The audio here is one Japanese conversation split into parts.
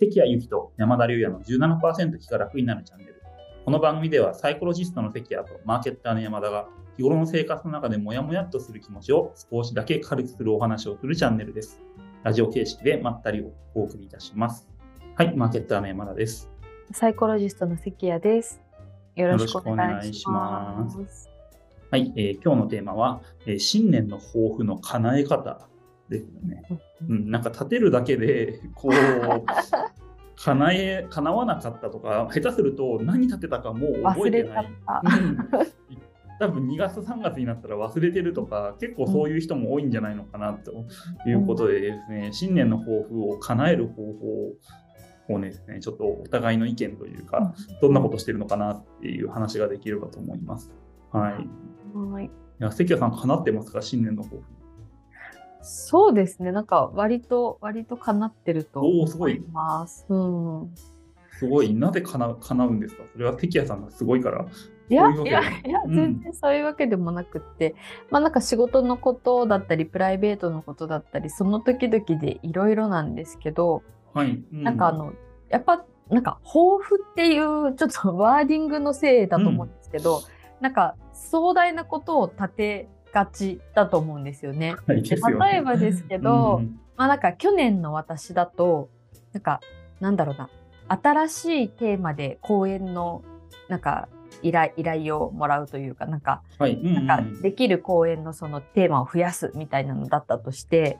関谷由紀と山田龍也の17%気が楽になるチャンネル。この番組ではサイコロジストの関谷とマーケッターの山田が日頃の生活の中でモヤモヤっとする気持ちを少しだけ軽くするお話をするチャンネルです。ラジオ形式でまったりをお送りいたします。はい、マーケッターの山田です。サイコロジストの関谷です。よろしくお願いしまます。はい、えー今日のテーマは、えー新年の抱負の叶え方ですよね。うん、なんか立てるだけで、こう、叶え、叶わなかったとか、下手すると何立てたかもう覚えてない。多分2月3月になったら忘れてるとか結構そういう人も多いんじゃないのかなということでですね、新年の抱負を叶える方法をねですねちょっとお互いの意見というか、どんなことしてるのかなっていう話ができればと思います。はい。いはいや関谷さん叶ってますか新年の抱負。そうですね。なんか割と割と叶ってるとおおすごい思います。うん。すごい。なぜ叶う叶うんですか？それは関谷さんがすごいから。いやそういうわけいやいやうん全然そういうわけでもなくって、まあなんか仕事のことだったりプライベートのことだったりその時々でいろいろなんですけど、はい。うなんかあ、のやっぱなんか抱負っていうちょっとワーディングのせいだと思うんですけど、なんか壮大なことを立てがちだと思うんですよね。はい、で例えばですけど、うんまあなんか去年の私だとなんかなんだろうな新しいテーマで講演のなんか依頼依頼をもらうというかなんかはい。うんうんなんかできる講演のそのテーマを増やすみたいなのだったとして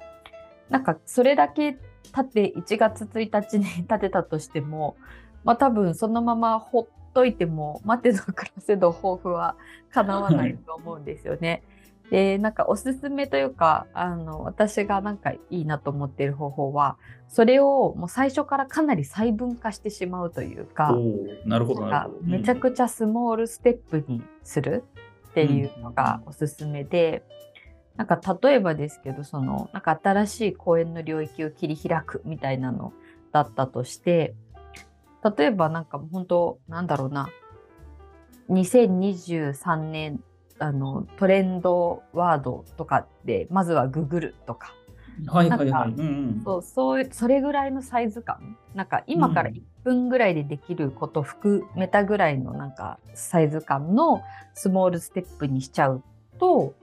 なんかそれだけ立って1月1日に立てたとしてもまあ多分そのままほっといても待てど暮らせど抱負は叶わないと思うんですよね。でなんかおすすめというかあの私がなんかいいなと思っている方法はそれをもう最初からかなり細分化してしまうというか。なるほど、なるほど。めちゃくちゃスモールステップにするっていうのがおすすめで、なんか例えばですけどそのなんか新しい公園の領域を切り開くみたいなのだったとして例えばなんか本当なんだろうな2023年あのトレンドワードとかでまずはググるとかはいはいはい。なんうんうん。そうそうそれぐらいのサイズ感なんか今からうん1分ぐらいでできること含めたぐらいのなんかサイズ感のスモールステップにしちゃうと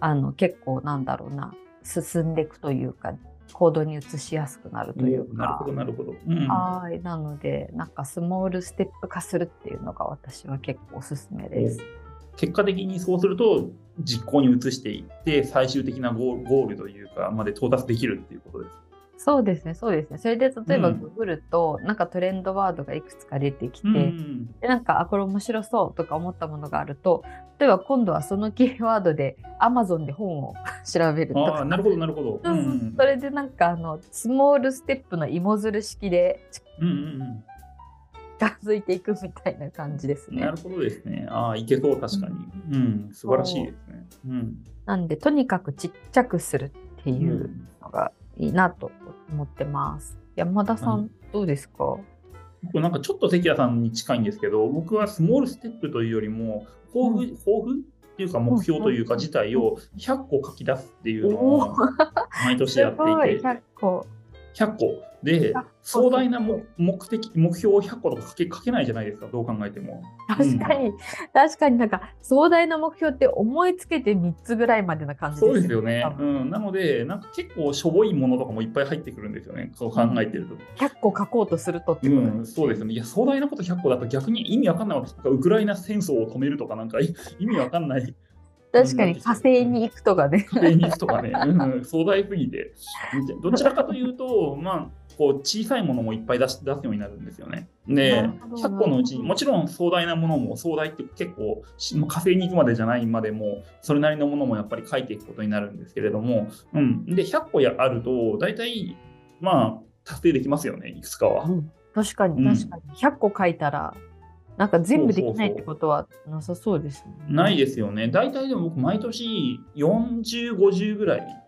あの結構なんだろうな進んでいくというか行動に移しやすくなるというかなるほど、なるほど。うんはいなのでなんかスモールステップ化するっていうのが私は結構おすすめです。結果的にそうすると実行に移していって最終的なゴールゴールというかまで到達できるっていうことです。そうですねそうですね。それで例えばうん。ググると、なんかトレンドワードがいくつか出てきて、うんうんでなんかあこれ面白そうとか思ったものがあると例えば今度はそのキーワードで Amazon で本を調べるとか。なるほどなるほど。そうそううんそれでなんかあのスモールステップの芋づる式でうんうん近づいていくみたいな感じですねうんなる。ほどですね。ああいけそう確かに。うん素晴らしいですね。うん。なんでとにかくちっちゃくするっていうのがいいなと思ってます。山田さん、うんどうですか？これなんかちょっと関谷さんに近いんですけど、僕はスモールステップというよりも、抱負、う抱負っていうか目標というかうん自体を100個書き出すっていうのおを毎年やっていいて、100個100個で100個。壮大な目目的、目標を100個とか書け書けないじゃないですか、どう考えても。確かに、確かになんか壮大な目標って思いつけて3つぐらいまでな感じそうですよね。うん、なので、なんか結構しょぼいものとかもいっぱい入ってくるんですよね、そう考えてると。100個書こうとするとってことうん、そうですよね。いや、壮大なこと100個だと逆に意味わかんないわけですウクライナ戦争を止めるとか、なんかい意味わかんない確かに火星に行くとかね。家庭に行くとかね、うん、壮大すぎて。どちらかというと、まあ、こう小さいものもいっぱい出し出すようになるんですよね。でなるほど100個のうちもちろん壮大なものも壮大って結構し火星に行くまでじゃないまでもそれなりのものもやっぱり書いていくことになるんですけれども、うん、で100個やあると大体まあ達成できますよねいくつかは。確かにうん確かに。100個書いたら、なんか全部できないってことはなさそうですね。ないですよね。大体でも僕毎年40、50ぐらい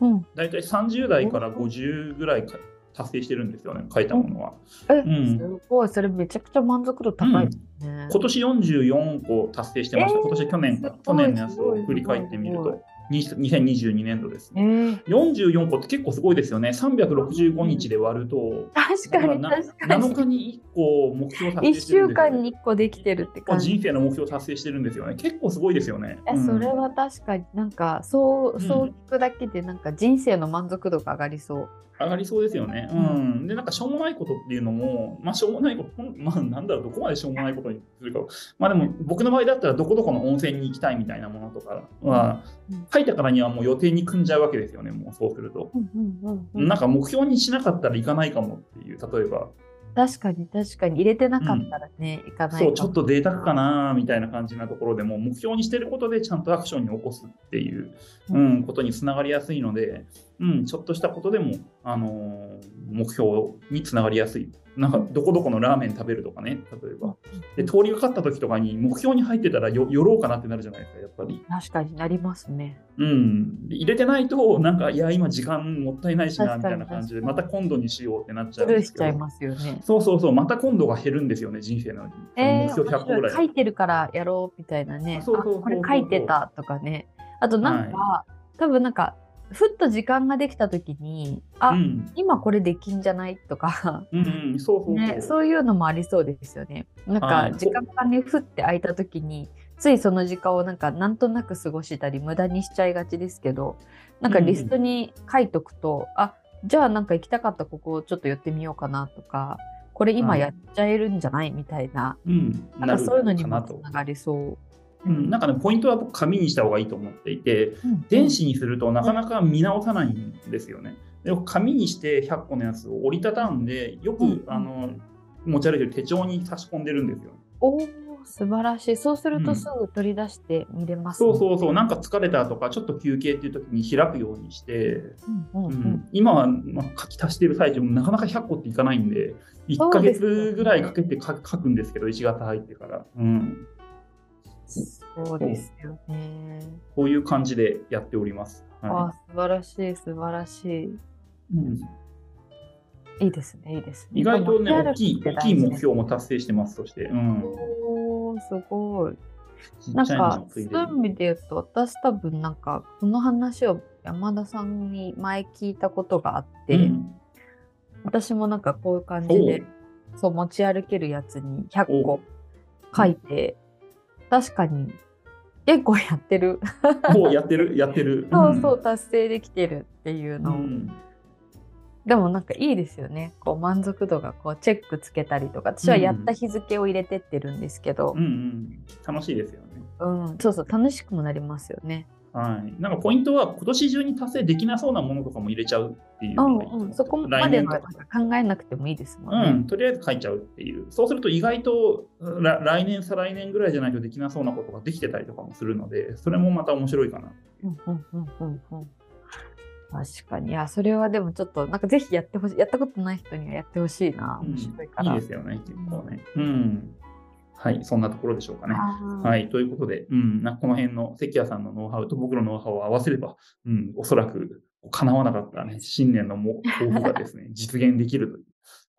うん。大体30代から50ぐらいか達成してるんですよね、書いたものは。え、んすごい。それめちゃくちゃ満足度高いですね。今年44個達成してました。今年去年か、去年のやつを振り返ってみると。2022年度ですえ。ー、44個って結構すごいですよね。365日で割ると、確かに確かに7日に1個目標達成してるんですよ、週間。に1個できてるって感じ人生の目標達成してるんですよね。結構すごいですよね。えうんそれは確かになんかそうそう聞くだけでなんか人生の満足度が上がりそう。上がりそうですよね。うん。で、なんかしょうもないことっていうのも、まあしょうもないこと、まあなんだろう、どこまでしょうもないことにするか。まあでも僕の場合だったらどこどこの温泉に行きたいみたいなものとかはうん、書いたからにはもう予定に組んじゃうわけですよね、もうそうすると。うんうんうんうん。なんか目標にしなかったら行かないかもっていう、例えば、確かに確かに。入れてなかったらね、いかないそう、ちょっとと贅沢かなみたいな感じなところでも、目標にしてることでちゃんとアクションに起こすっていう、うん、ことにつながりやすいので、うん、ちょっとしたことでも、あのー目標につながりやすい。なんか、どこどこのラーメン食べるとかね、例えば。で、通りがかった時とかに目標に入ってたらよ寄ろうかなってなるじゃないですか、やっぱり。確かになりますね。うん。で入れてないと、なんか、いや、今時間もったいないしな、みたいな感じで、また今度にしようってなっちスゃうんですけどしちゃい。ますよね。そうそうそう、また今度が減るんですよね、人生の。えー、目標100個ぐらい。書いてるからやろうみたいなね。あそうそうそうそうあこれ書いてたとかね。あとなんか、多分なんか、ふっと時間ができた時に、あ、うん、今これできんじゃない？とか、うん、うん、そういうのもありそうですよね。なんはい。か時間がねふって空いた時についその時間をなんかなんとなく過ごしたり無駄にしちゃいがちですけどなんかリストに書いとくと、あじゃあなんか行きたかったここちょっと寄ってみようかなとかこれ今やっちゃえるんじゃない？みたいな。うん、なんかそういうのにもつながりそう。うん、なんかね、ポイントは僕、紙にした方がいいと思っていて、電子にするとなかなか見直さないんですよね。で紙にして100個のやつを折りたたんで、よく、うんあの持ち歩いてる手帳に差し込んでるんですよ。おお素晴らしい。そうするうん。とすぐ取り出して見れます、そうそうそう、なんか疲れたとか、ちょっと休憩っていう時に開くようにして、うんうんうん。うん。今は、まあ、書き足してる最中もなかなか100個っていかないんで、1そうヶですよね月ぐらいかけて書書くんですけど、1月入ってから。うんそうですよね。こういう感じでやっております。あは素晴らしい素晴らしい。いうんいいですね、いいですね。意外とね、大きい、大きい目標も達成してます、そして。うん。おーすごい。なんかそういう意味で言うと、私多分なんか、この話を山田さんに前聞いたことがあって、うん私もなんかこういう感じで、そう持ち歩けるやつに100個書いて、確かに結構やってる。もうやってる、やってる。そうそう、達成できてるっていううん。のを。うんでもなんかいいですよね。こう満足度がこうチェックつけたりとか、私はやった日付を入れてってるんですけど、うんうん。楽しいですよね。うん、そうそう、楽しくもなりますよね。はい。なんかポイントは、今年中に達成できなそうなものとかも入れちゃうっていううんうん、そこまではなんか考えなくてもいいですもんね。うん、とりあえず書いちゃうっていう。そうすると意外とら来年、再来年ぐらいじゃないとできなそうなことができてたりとかもするので、それもまた面白いかな。うんうんうんうんうん確かに。いや、それはでもちょっと、なんかぜひやってほしい。やったことない人にはやってほしいな。面白いから。いいですよね、結構ね。うん。はい、そんなところでしょうかね。はい、ということで、うん、なこの辺の関谷さんのノウハウと僕のノウハウを合わせれば、うん、おそらく叶わなかった、ね、新年のも抱負がですね、実現できるという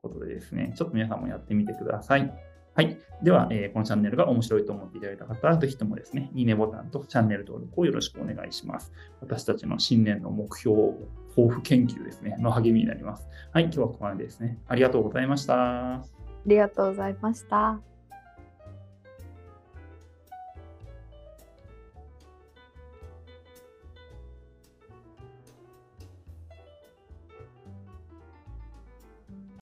ことでですね、ちょっと皆さんもやってみてください。はい。では、えーこのチャンネルが面白いと思っていただいた方は、ぜひともですね、いいねボタンとチャンネル登録をよろしくお願いします。私たちの新年の目標、抱負研究ですね、の励みになります。はい、今日はここまでですね。ありがとうございました。ありがとうございました。